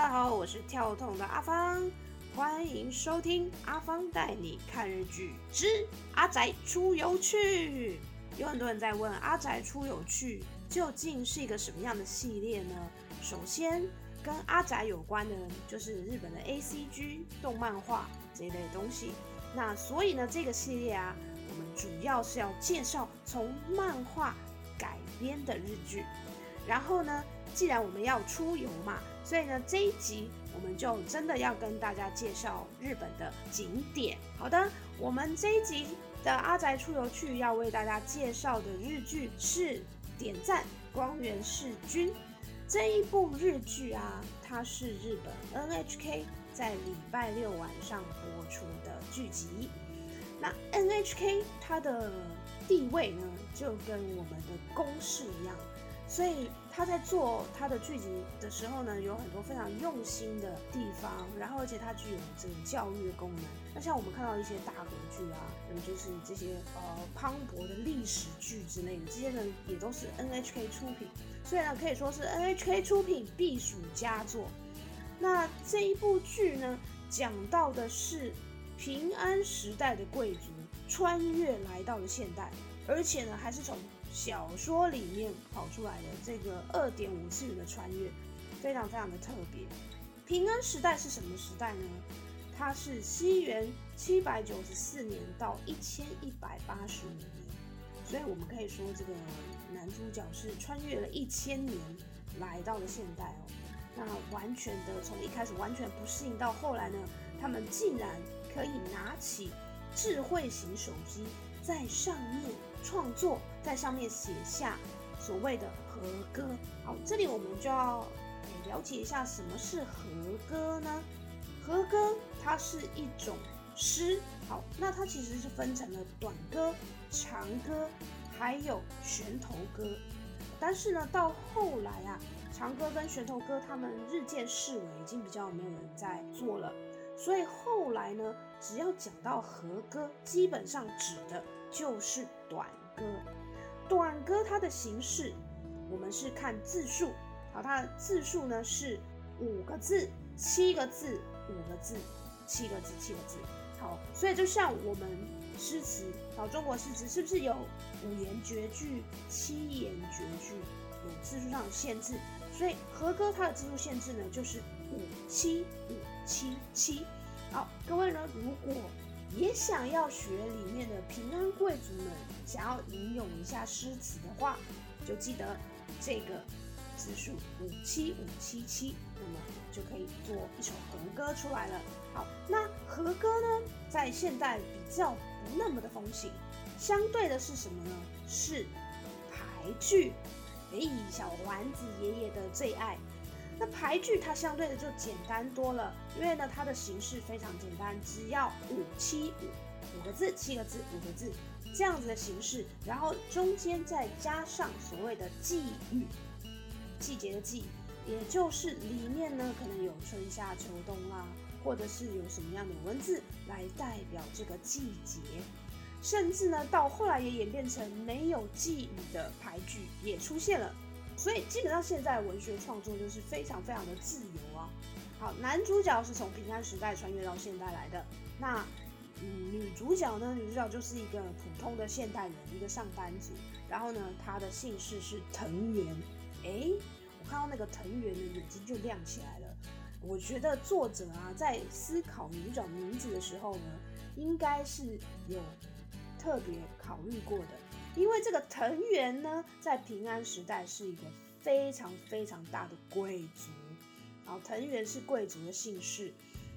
大家好，我是跳痛的阿芳，欢迎收听阿芳带你看日剧之阿宅出游去。有很多人在问阿宅出游去究竟是一个什么样的系列呢？首先，跟阿宅有关的，就是日本的 A C G 动漫画这一类东西。那所以呢，这个系列啊，我们主要是要介绍从漫画改编的日剧。然后呢，既然我们要出游嘛，所以呢，这一集我们就真的要跟大家介绍日本的景点。好的，我们这一集的阿宅出游去要为大家介绍的日剧是《点赞光源氏君》这一部日剧啊，它是日本 NHK 在礼拜六晚上播出的剧集。那 NHK 它的地位呢，就跟我们的公视一样。所以他在做他的剧集的时候呢，有很多非常用心的地方，然后而且它具有这个教育的功能。那像我们看到一些大合剧啊，有，就是这些呃磅礴的历史剧之类的，这些呢也都是 NHK 出品，所以呢可以说是 NHK 出品必属佳作。那这一部剧呢，讲到的是平安时代的贵族穿越来到了现代，而且呢还是从。小说里面跑出来的这个二点五次元的穿越，非常非常的特别。平安时代是什么时代呢？它是西元七百九十四年到一千一百八十五年，所以我们可以说这个男主角是穿越了一千年来到了现代哦。那完全的从一开始完全不适应，到后来呢，他们竟然可以拿起智慧型手机。在上面创作，在上面写下所谓的和歌。好，这里我们就要了解一下什么是和歌呢？和歌它是一种诗。好，那它其实是分成了短歌、长歌，还有旋头歌。但是呢，到后来啊，长歌跟旋头歌他们日渐式微，已经比较没有人在做了。所以后来呢，只要讲到和歌，基本上指的就是短歌。短歌它的形式，我们是看字数，好，它的字数呢是五个字、七个字、五个字、七个字、七个字。好，所以就像我们诗词，好，中国诗词是不是有五言绝句、七言绝句，有字数上的限制？所以和歌它的字数限制呢，就是五七五。七七，好，各位呢，如果也想要学里面的平安贵族们，想要吟咏一下诗词的话，就记得这个字数五七五七七，那么就可以做一首和歌出来了。好，那和歌呢，在现代比较不那么的风行，相对的是什么呢？是排剧，哎，小丸子爷爷的最爱。那排句它相对的就简单多了，因为呢它的形式非常简单，只要五七五五个字七个字五个字这样子的形式，然后中间再加上所谓的季语，季节的季，也就是里面呢可能有春夏秋冬啦，或者是有什么样的文字来代表这个季节，甚至呢到后来也演变成没有季语的排句也出现了。所以基本上现在文学创作就是非常非常的自由啊。好，男主角是从平安时代穿越到现代来的。那嗯，女主角呢？女主角就是一个普通的现代人，一个上班族。然后呢，她的姓氏是藤原。哎，我看到那个藤原的眼睛就亮起来了。我觉得作者啊，在思考女主角名字的时候呢，应该是有特别考虑过的。因为这个藤原呢，在平安时代是一个非常非常大的贵族，然后藤原是贵族的姓氏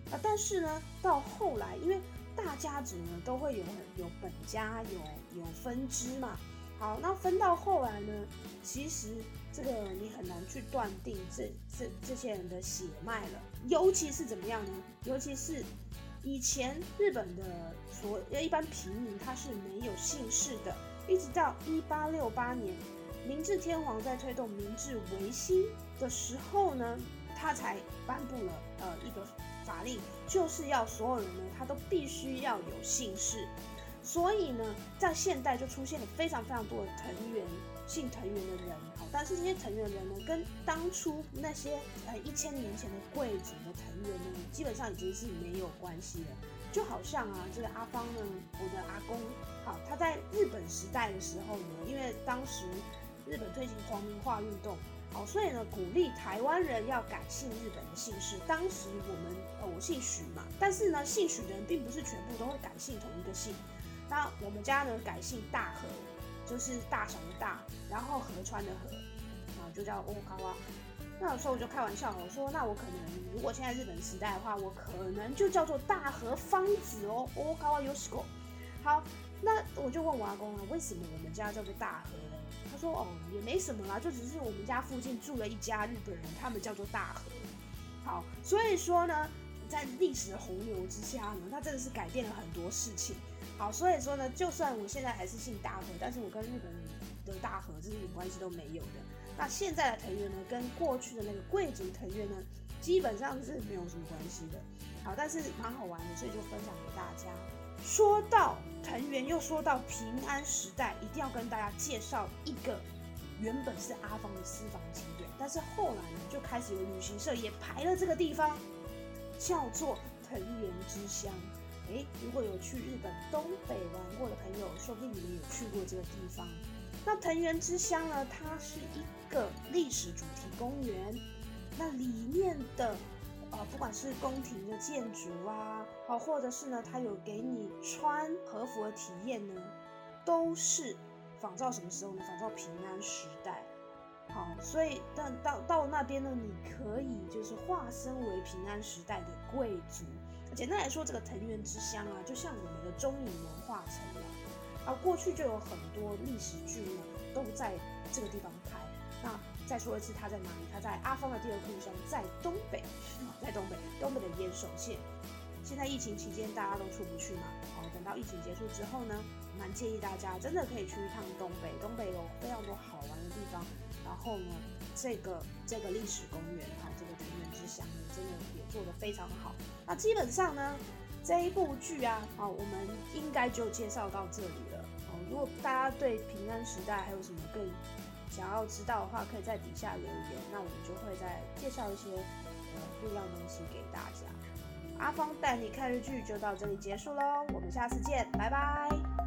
啊。但是呢，到后来，因为大家族呢都会有有本家，有有分支嘛。好，那分到后来呢，其实这个你很难去断定这这这些人的血脉了。尤其是怎么样呢？尤其是以前日本的所一般平民他是没有姓氏的。一直到一八六八年，明治天皇在推动明治维新的时候呢，他才颁布了呃一个法令，就是要所有人呢，他都必须要有姓氏。所以呢，在现代就出现了非常非常多的藤原姓藤原的人，好，但是这些藤原人呢，跟当初那些呃一千年前的贵族的藤原呢，基本上已经是没有关系了。就好像啊，这个阿芳呢，我的阿公，好，他在日本时代的时候呢，因为当时日本推行皇民化运动。好，所以呢，鼓励台湾人要改姓日本的姓氏。当时我们，呃，我姓许嘛，但是呢，姓许的人并不是全部都会改姓同一个姓。那我们家呢，改姓大和，就是大小的大，然后河川的河，啊，就叫欧卡哇。那有时候我就开玩笑，我说，那我可能如果现在日本时代的话，我可能就叫做大和芳子哦，欧卡哇尤西果。好，那我就问我阿公啊，为什么我们家叫做大和呢？他说：“哦，也没什么啦，就只是我们家附近住了一家日本人，他们叫做大和。好，所以说呢，在历史的洪流之下呢，他真的是改变了很多事情。好，所以说呢，就算我现在还是姓大和，但是我跟日本人的大和这一点关系都没有的。那现在的藤原呢，跟过去的那个贵族藤原呢，基本上是没有什么关系的。好，但是蛮好玩的，所以就分享给大家。”说到藤原，又说到平安时代，一定要跟大家介绍一个原本是阿方的私房景点，但是后来呢，就开始有旅行社也排了这个地方，叫做藤原之乡。诶，如果有去日本东北玩过的朋友，说不定你们有去过这个地方。那藤原之乡呢，它是一个历史主题公园，那里面的。呃，不管是宫廷的建筑啊，好，或者是呢，它有给你穿和服的体验呢，都是仿照什么时候呢？仿照平安时代。好，所以但到到那边呢，你可以就是化身为平安时代的贵族。简单来说，这个藤原之乡啊，就像我们的中影文化城了。啊，过去就有很多历史剧呢，都在这个地方拍。那再说一次，它在哪里？它在阿芳的第二故乡，在东北，在东北，东北的岩手县。现在疫情期间，大家都出不去嘛。哦，等到疫情结束之后呢，蛮建议大家真的可以去一趟东北。东北有非常多好玩的地方。然后呢，这个这个历史公园，哈，这个田园之乡呢，真的也做得非常好。那基本上呢，这一部剧啊，好，我们应该就介绍到这里了。好，如果大家对平安时代还有什么更想要知道的话，可以在底下留言，那我们就会再介绍一些呃不一样东西给大家。阿芳带你看日剧就到这里结束喽，我们下次见，拜拜。